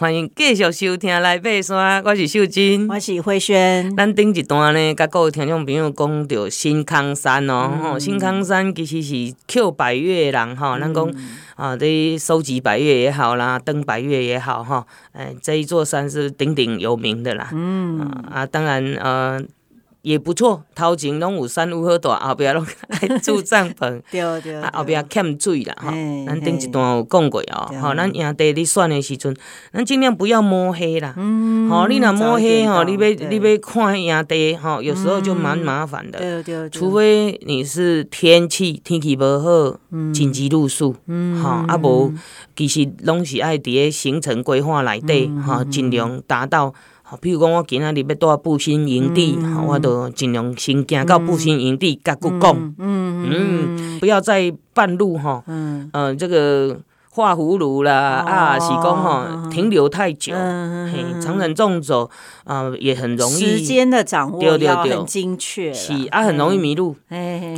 欢迎继续收听《来爬山》，我是秀珍，我是慧萱。咱顶一段呢，甲各位听众朋友讲到新康山哦，吼、嗯，新康山其实是捡百越的人吼，咱讲啊，伫收集百越也好啦，登百越也好吼，哎，这一座山是鼎鼎有名的啦。嗯啊，当然呃。也不错，头前拢有山有好大，后壁拢爱住帐篷，对对，后壁欠水啦吼。咱顶一段有讲过哦，吼，咱营地你选的时阵，咱尽量不要摸黑啦。嗯，吼，你若摸黑吼，你要你要看营地吼，有时候就蛮麻烦的。对对，除非你是天气天气无好，紧急入宿，嗯，吼，啊无，其实拢是爱伫个行程规划内底，吼，尽量达到。比如讲，我今仔日要住步新营地，嗯、我都尽量先行到步新营地，甲佮讲，嗯嗯，嗯，不要在半路哈，嗯，呃，这个。画葫芦啦，哦、啊，是讲吼停留太久，嗯、嘿，长程纵走啊、呃，也很容易时间的掌握要很精确，是啊，很容易迷路，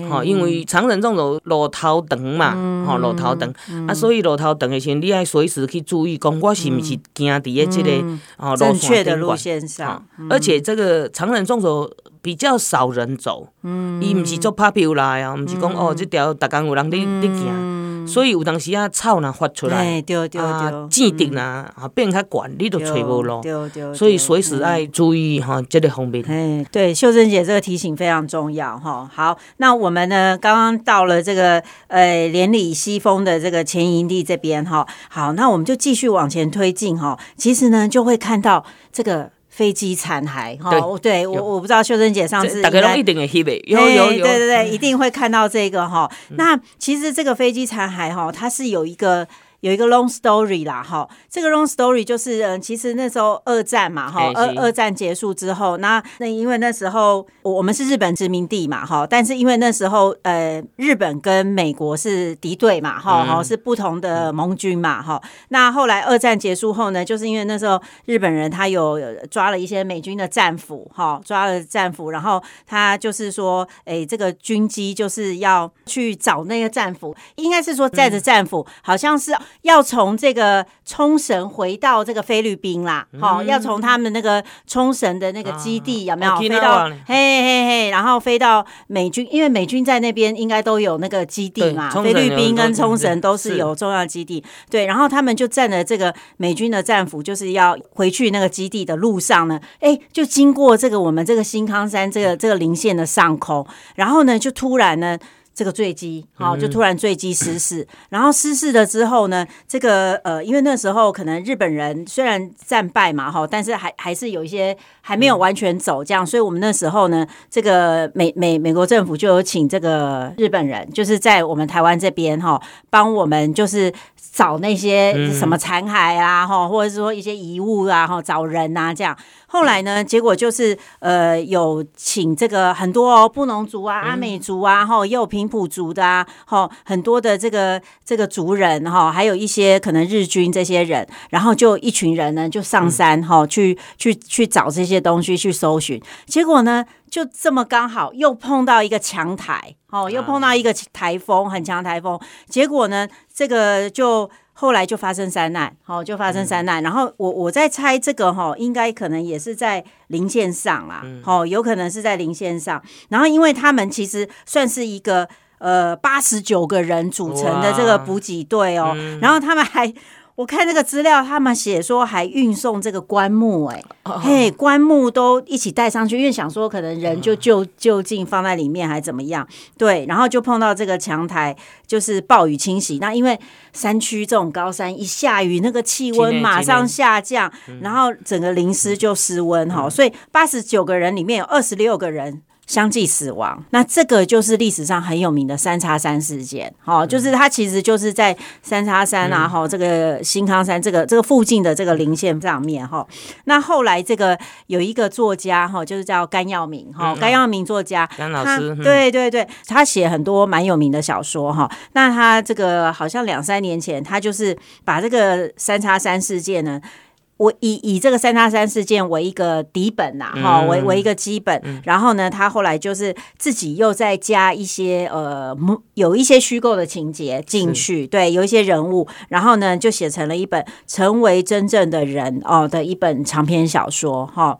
好，因为长程纵走路头长嘛，吼、嗯，路头长、嗯、啊，所以路头长的时候，你爱随时去注意，讲我是不是行伫个这个哦正确的路线上，嗯、而且这个长程纵走比较少人走，嗯，伊不是做拍票来啊，不是讲、嗯、哦，这条逐工有人伫伫行。所以有当时啊，草若发出来，对对对，啊，枝叶呐啊变较悬，你都吹无路。对对。所以随时爱注意哈，这个方面。哎，对，秀珍姐这个提醒非常重要哈。好，那我们呢，刚刚到了这个呃连里西峰的这个前营地这边哈。好，那我们就继续往前推进哈。其实呢，就会看到这个。飞机残骸，哈，对我我不知道秀珍姐上次大概一定会有有有有，对对对，一定会看到这个哈。那其实这个飞机残骸哈，它是有一个。有一个 long story 啦，哈，这个 long story 就是，嗯，其实那时候二战嘛，哈，二二战结束之后，那那因为那时候我们是日本殖民地嘛，哈，但是因为那时候呃，日本跟美国是敌对嘛，哈，哈，是不同的盟军嘛，哈，那后来二战结束后呢，就是因为那时候日本人他有抓了一些美军的战俘，哈，抓了战俘，然后他就是说，哎，这个军机就是要去找那个战俘，应该是说载着战俘，好像是。要从这个冲绳回到这个菲律宾啦，好、嗯，要从他们那个冲绳的那个基地、啊、有没有飞到？嘿嘿嘿，然后飞到美军，因为美军在那边应该都有那个基地嘛，菲律宾跟冲绳都是有重要基地。对，然后他们就站在这个美军的战俘，就是要回去那个基地的路上呢，哎，就经过这个我们这个新康山这个这个棱线的上空，然后呢，就突然呢。这个坠机，好，就突然坠机失事，嗯、然后失事了之后呢，这个呃，因为那时候可能日本人虽然战败嘛，哈，但是还还是有一些还没有完全走，这样，所以我们那时候呢，这个美美美国政府就有请这个日本人，就是在我们台湾这边哈，帮我们就是找那些什么残骸啊，哈，或者是说一些遗物啊，哈，找人啊，这样。后来呢，结果就是呃，有请这个很多哦，布农族啊、阿美族啊，哈，也有平埔族的啊，哈，很多的这个这个族人哈，还有一些可能日军这些人，然后就一群人呢，就上山哈，去去去找这些东西去搜寻，结果呢，就这么刚好又碰到一个强台，哦，又碰到一个台风，很强台风，结果呢，这个就。后来就发生山难，好，就发生山难。然后我我在猜这个哈，应该可能也是在零线上啦，好，有可能是在零线上。然后因为他们其实算是一个呃八十九个人组成的这个补给队哦，然后他们还。我看那个资料，他们写说还运送这个棺木，哎，嘿，棺木都一起带上去，因为想说可能人就就就近放在里面，还怎么样？对，然后就碰到这个强台，就是暴雨侵袭。那因为山区这种高山一下雨，那个气温马上下降，然后整个淋湿就失温哈，所以八十九个人里面有二十六个人。相继死亡，那这个就是历史上很有名的三叉山事件。好，就是它其实就是在三叉山啊，哈，这个新康山这个这个附近的这个林线上面哈。那后来这个有一个作家哈，就是叫甘耀明哈，甘耀明作家，甘老师，对对对，他写很多蛮有名的小说哈。那他这个好像两三年前，他就是把这个三叉山事件呢。我以以这个三叉山事件为一个底本呐，哈，为为一个基本，然后呢，他后来就是自己又再加一些呃，有一些虚构的情节进去，对，有一些人物，然后呢，就写成了一本《成为真正的人》哦的一本长篇小说，哈，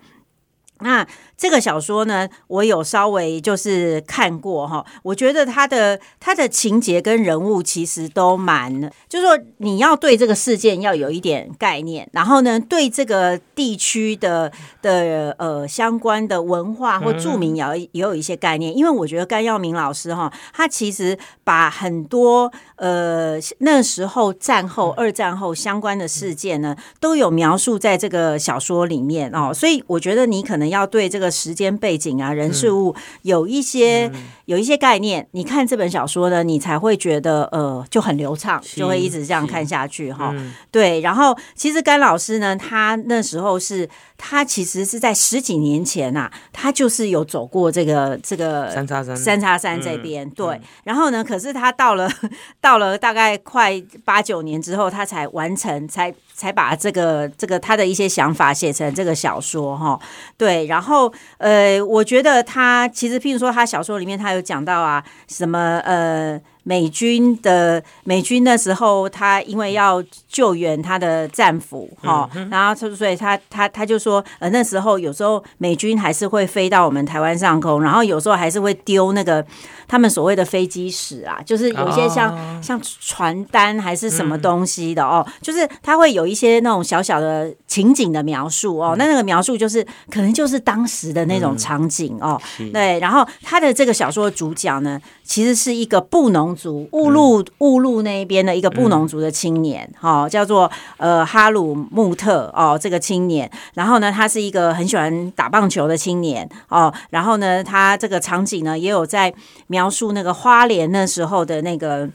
那。这个小说呢，我有稍微就是看过哈，我觉得它的它的情节跟人物其实都蛮，就是说你要对这个事件要有一点概念，然后呢，对这个地区的的呃相关的文化或著名也要也有一些概念，因为我觉得甘耀明老师哈，他其实把很多呃那时候战后二战后相关的事件呢，都有描述在这个小说里面哦，所以我觉得你可能要对这个。时间背景啊，人事物有一些有一些概念，你看这本小说呢，你才会觉得呃就很流畅，就会一直这样看下去哈。对，然后其实甘老师呢，他那时候是他其实是在十几年前呐、啊，他就是有走过这个这个三叉山三叉山这边。对，然后呢，可是他到了到了大概快八九年之后，他才完成才。才把这个这个他的一些想法写成这个小说哈，对，然后呃，我觉得他其实譬如说他小说里面他有讲到啊，什么呃。美军的美军那时候，他因为要救援他的战俘哈，然后所以他他他就说，呃，那时候有时候美军还是会飞到我们台湾上空，然后有时候还是会丢那个他们所谓的飞机史啊，就是有一些像、哦、像传单还是什么东西的哦，就是他会有一些那种小小的情景的描述哦，那那个描述就是可能就是当时的那种场景哦，对，然后他的这个小说的主角呢，其实是一个布农。族乌鲁乌鲁那边的一个布农族的青年，哈、嗯，叫做呃哈鲁穆特哦，这个青年，然后呢，他是一个很喜欢打棒球的青年哦，然后呢，他这个场景呢，也有在描述那个花莲那时候的那个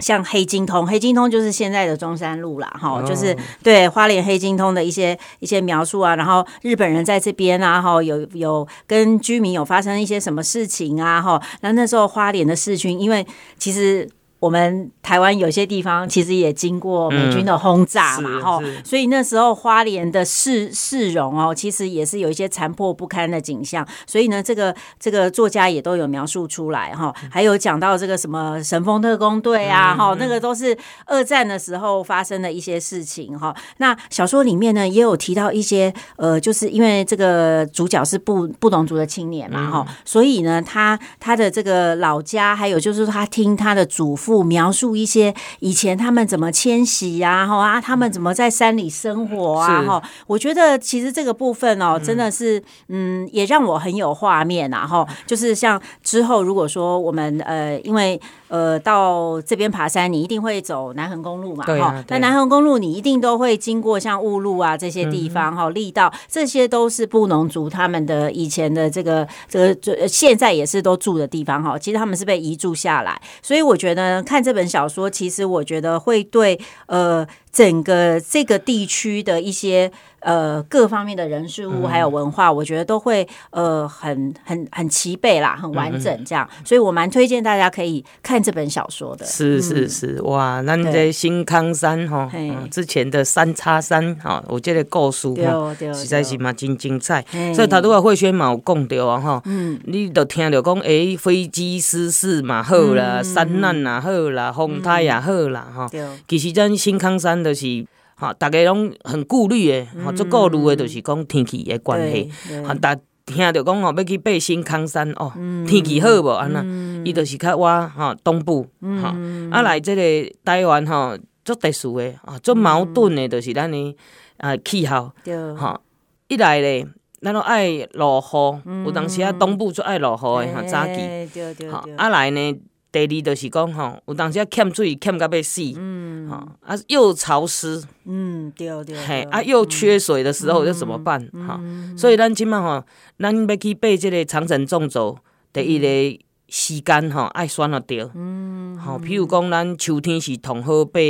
像黑金通，黑金通就是现在的中山路啦，哈，就是对花莲黑金通的一些一些描述啊，然后日本人在这边啊，哈，有有跟居民有发生一些什么事情啊，哈，那那时候花莲的市区，因为其实。是我们台湾有些地方其实也经过美军的轰炸嘛，哈、嗯，所以那时候花莲的市市容哦，其实也是有一些残破不堪的景象。所以呢，这个这个作家也都有描述出来哈，还有讲到这个什么神风特工队啊，哈、嗯，那个都是二战的时候发生的一些事情哈。那小说里面呢，也有提到一些呃，就是因为这个主角是布布农族的青年嘛，哈、嗯，所以呢，他他的这个老家，还有就是他听他的祖父。描述一些以前他们怎么迁徙呀，哈啊，他们怎么在山里生活啊，哈，我觉得其实这个部分哦，真的是，嗯，也让我很有画面啊，哈，就是像之后如果说我们呃，因为。呃，到这边爬山，你一定会走南横公路嘛？哈、啊，但南横公路你一定都会经过像雾路啊这些地方，哈、嗯，力道这些都是布农族他们的以前的这个这个，这现在也是都住的地方，哈。其实他们是被移住下来，所以我觉得看这本小说，其实我觉得会对呃整个这个地区的一些。呃，各方面的人事物还有文化，嗯、我觉得都会呃很很很齐备啦，很完整这样，嗯、所以我蛮推荐大家可以看这本小说的。是是是，嗯、哇，那在新康山哈、嗯，之前的三叉山哈，我觉得故事哈实在是嘛真精彩。所以他都话慧萱嘛有讲到啊哈，嗯，你都听到讲诶，飞机失事嘛好啦，嗯、山难也好啦，风台也好啦哈、嗯，其实咱新康山就是。哈，大家拢很顾虑的，吼，最顾虑的就是讲天气的关系。吼，逐听到讲吼，要去爬新康山哦，天气好无？安那，伊就是较我吼东部，吼，啊来这个台湾吼，足特殊的啊，足矛盾的，就是咱的啊气候。吼，一来咧，咱都爱落雨，有当时啊东部最爱落雨的哈，早期。哈，啊来呢。第二就是讲吼，有当时啊欠水欠到要死，嗯，哈啊又潮湿，嗯对对，嘿啊又缺水的时候要怎么办？哈、嗯嗯，所以咱即满吼，咱要去爬即个长城纵走，第一个时间吼爱选了着，嗯，好，譬如讲咱秋天是同好爬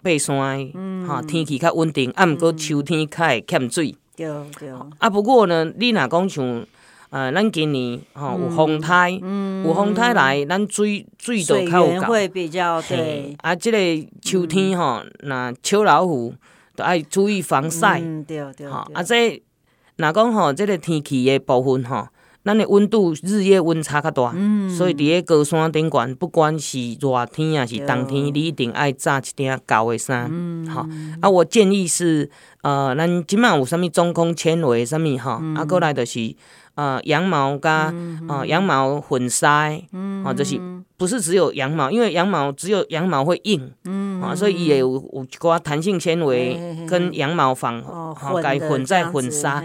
爬山，嗯，哈天气较稳定，啊毋过秋天较会欠水，对对，啊不过呢，你若讲像。呃，咱今年吼有风台，嗯，有风台来，咱水水都较有够，会比较对。啊，即个秋天吼，若秋老虎，都爱注意防晒。嗯，对对。哈，啊，这若讲吼，这个天气的部分吼，咱的温度日夜温差较大，嗯，所以伫咧高山顶悬，不管是热天啊，是冬天，你一定爱扎一件厚的衫。嗯，好，啊，我建议是，呃，咱即满有啥物中空纤维啥物哈，啊，过来就是。呃，羊毛加呃羊毛混纱，啊，就是不是只有羊毛，因为羊毛只有羊毛会硬，啊，所以也有有一寡弹性纤维跟羊毛纺，好，该混在混纱，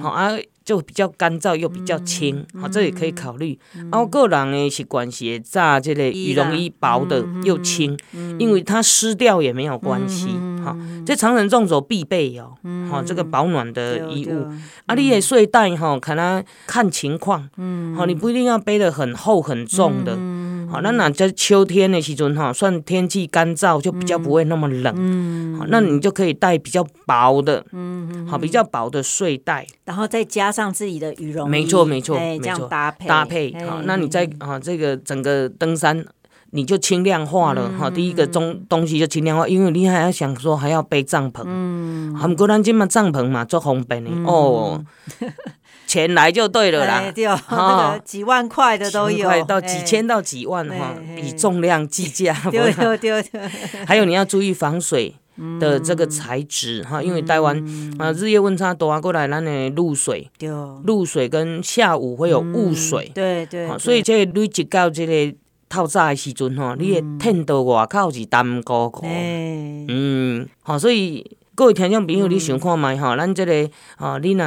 好啊。就比较干燥又比较轻，啊，这也可以考虑。然后个人的习惯是炸这类羽绒衣，薄的又轻，因为它湿掉也没有关系。好，这长程纵走必备哦。好，这个保暖的衣物。啊，你的睡袋哈，看它看情况。好，你不一定要背得很厚很重的。好，那那在秋天的时阵哈，算天气干燥，就比较不会那么冷。好，那你就可以带比较薄的，好，比较薄的睡袋，然后再加上自己的羽绒衣，没错没错，没错，搭配搭配。好，那你在啊这个整个登山，你就轻量化了哈。第一个中东西就轻量化，因为你还要想说还要背帐篷，嗯，不过咱这嘛帐篷嘛做方便的哦。钱来就对了啦，哈，几万块的都有，到几千到几万哈，以重量计价。对对对，还有你要注意防水的这个材质哈，因为台湾啊日夜温差大过来，咱的露水，露水跟下午会有雾水，对对，所以这个你一到这个透早的时阵吼，你的天到外口是淡糊糊，嗯，吼，所以。各位听众朋友，你想看觅吼？咱这个吼，你若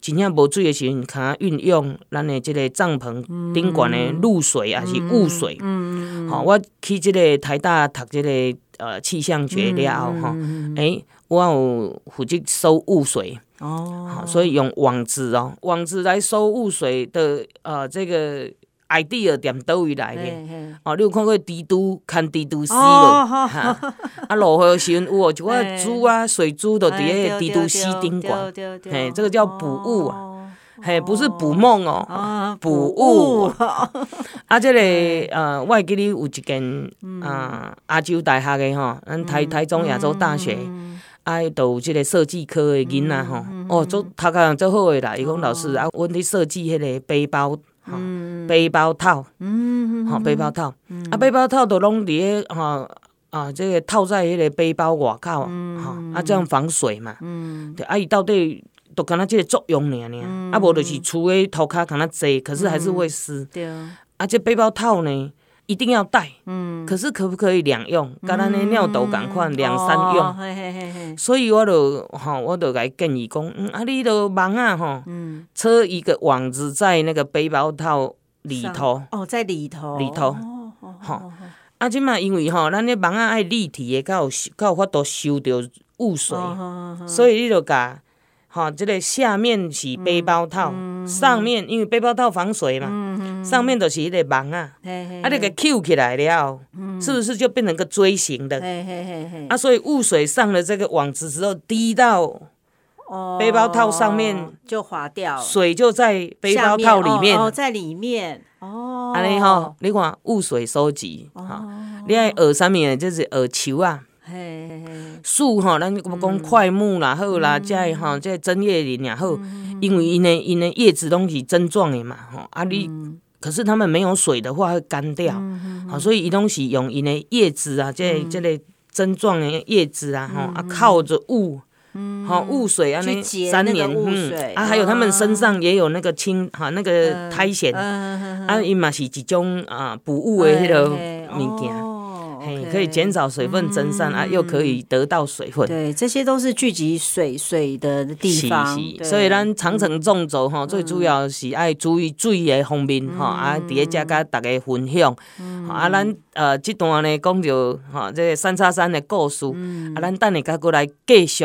真正无水诶时阵，可运用咱诶即个帐篷顶悬诶露水，啊是雾水？嗯吼，我去即个台大读这个呃气象学了后，吼，诶，我有负责收雾水哦，所以用网子哦，网子来收雾水的呃这个。Idea 点倒位来的？哦，你有看过蜘蛛看蜘蛛丝无？啊，落雨时阵有哦，一寡珠啊，水珠都伫个蜘蛛丝顶悬，嘿，这个叫捕物啊，嘿，不是捕梦哦，捕物。啊，这个呃，我会记得有一间啊，亚洲大学的吼，咱台台中亚洲大学，啊，都有这个设计科的囡仔吼，哦，做读个做好诶啦，伊讲老师啊，阮咧设计迄个背包。嗯，背包套，嗯，好背包套，啊，背包套都拢伫个哈啊，这个套在迄个背包外口，哈，啊，这样防水嘛，嗯，对，啊，伊到底都敢那即个作用尔尔，啊，无就是厝诶涂骹敢那侪，可是还是会湿，对，啊，这背包套呢一定要带，嗯，可是可不可以两用？跟咱的尿斗共款两三用，所以我就吼，我就来建议讲，嗯，啊，你都网啊吼，嗯，车一个网子在那个背包套里头，哦，在里头，里头，哦吼，啊，即嘛因为吼，咱的网啊爱立体的，较有较有法度收着雾水，所以你就甲。好，这个下面是背包套，上面因为背包套防水嘛，上面就是一个网啊，啊，那个 Q 起来了，是不是就变成个锥形的？啊，所以雾水上了这个网子之后，滴到背包套上面就滑掉，水就在背包套里面，哦，在里面，哦，安尼吼，你看雾水收集，哈，你爱学啥物就是耳球啊。树吼，咱讲快木啦，好啦，即个吼，即个针叶林也好，因为因的因的叶子拢是针状的嘛，吼啊你，可是他们没有水的话会干掉，好，所以伊拢是用伊的叶子啊，即个即个针状的叶子啊，吼啊靠着雾，好雾水啊，那三年，嗯，啊还有他们身上也有那个青哈那个苔藓，啊伊嘛是一种啊补雾的迄个物件。可以减少水分蒸散啊，又可以得到水分。对，这些都是聚集水水的地方。所以咱长程纵走哈，最主要是爱注意水的方面哈，啊，伫咧遮甲大家分享。啊，咱呃这段呢讲着哈，这个三叉山的故事。啊，咱等下再过来继续。